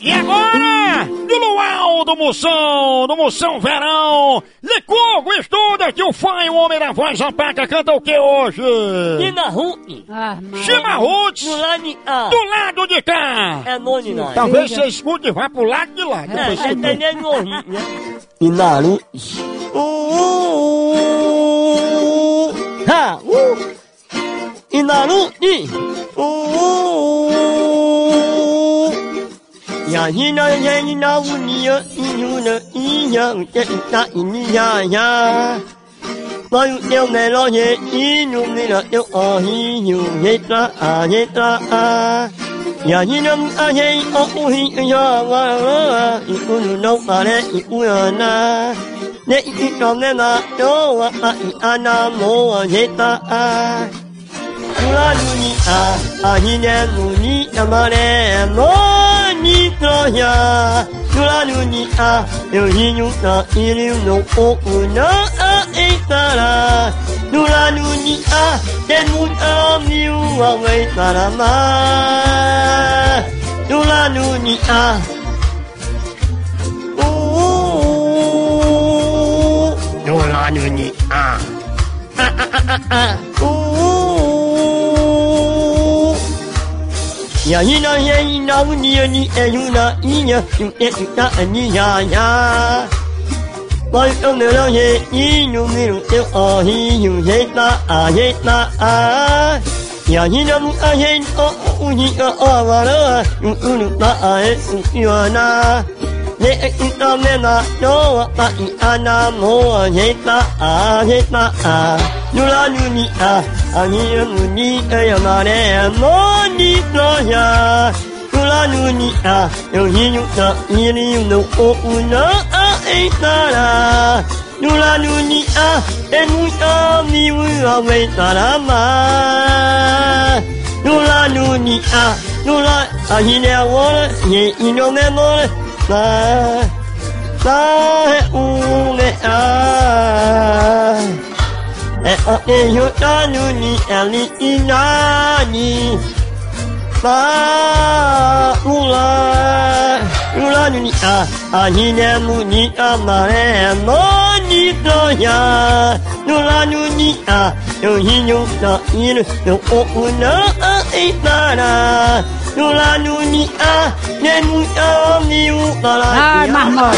E agora, no luau do Moção, do Moção Verão, Licurgo estuda que o fã e o homem da voz apaga canta o que hoje? Chimarrute. Ah, Chimarrute. Do lado, do lado de cá. É noni, não. Talvez você escute e vá pro lado de lá. É, é tenendo Inaru. Inaru. Inaru. 呀咿那呀咿那乌尼呀咿哟那咿呀乌这咿那咿尼呀呀，那有鸟没了耶咿哟没了鸟啊咿哟耶啦啊耶啦啊，呀咿那乌啊耶哦乌咿呀哇啊，咿乌噜那啊嘞咿乌呀那，那咿那那那哟啊啊咿啊那摩啊耶啦啊。Kula luni a, a hine muni amare mo. Nitoya, Tulanunia, Euhinuta, Ilino, Okuna, Eitara, Tulanunia, Denmut Amniu, Awaitarama, Tulanunia. Tulanunia. Ah, ah, ah, ah, ah. ညာဟိနာယေဟိနာဝနိယနိအယုနာဤညာယုတေတုတအနိယာယာဘောတုံနေရောဟိဤနုမီရုတေအောဟိယုဟေတာအာဟေတာအာညာဟိနာမူအဟိနောဥဟိအောဝါရောယုဥနုတအာဟေစုယောနာ你一到你那哟，把你安那莫你那啊你那啊，努拉努尼啊，啊你努尼哎呀嘛嘞，莫你那呀。努拉努尼啊，有你有那，你里有那，我有那啊哎那啦。努拉努尼啊，哎努啊，你我啊为那啦嘛。努拉努尼啊，努拉啊，你俩我了，你你俩没我了。eyotanuni ali inani Paula Ulanuni a Ahinemuni amareno 一个呀，努拉努尼啊，努一努那一努努哦哦那啊哎那那，努拉努尼啊，那努啊咪乌巴拉。哎，妈妈。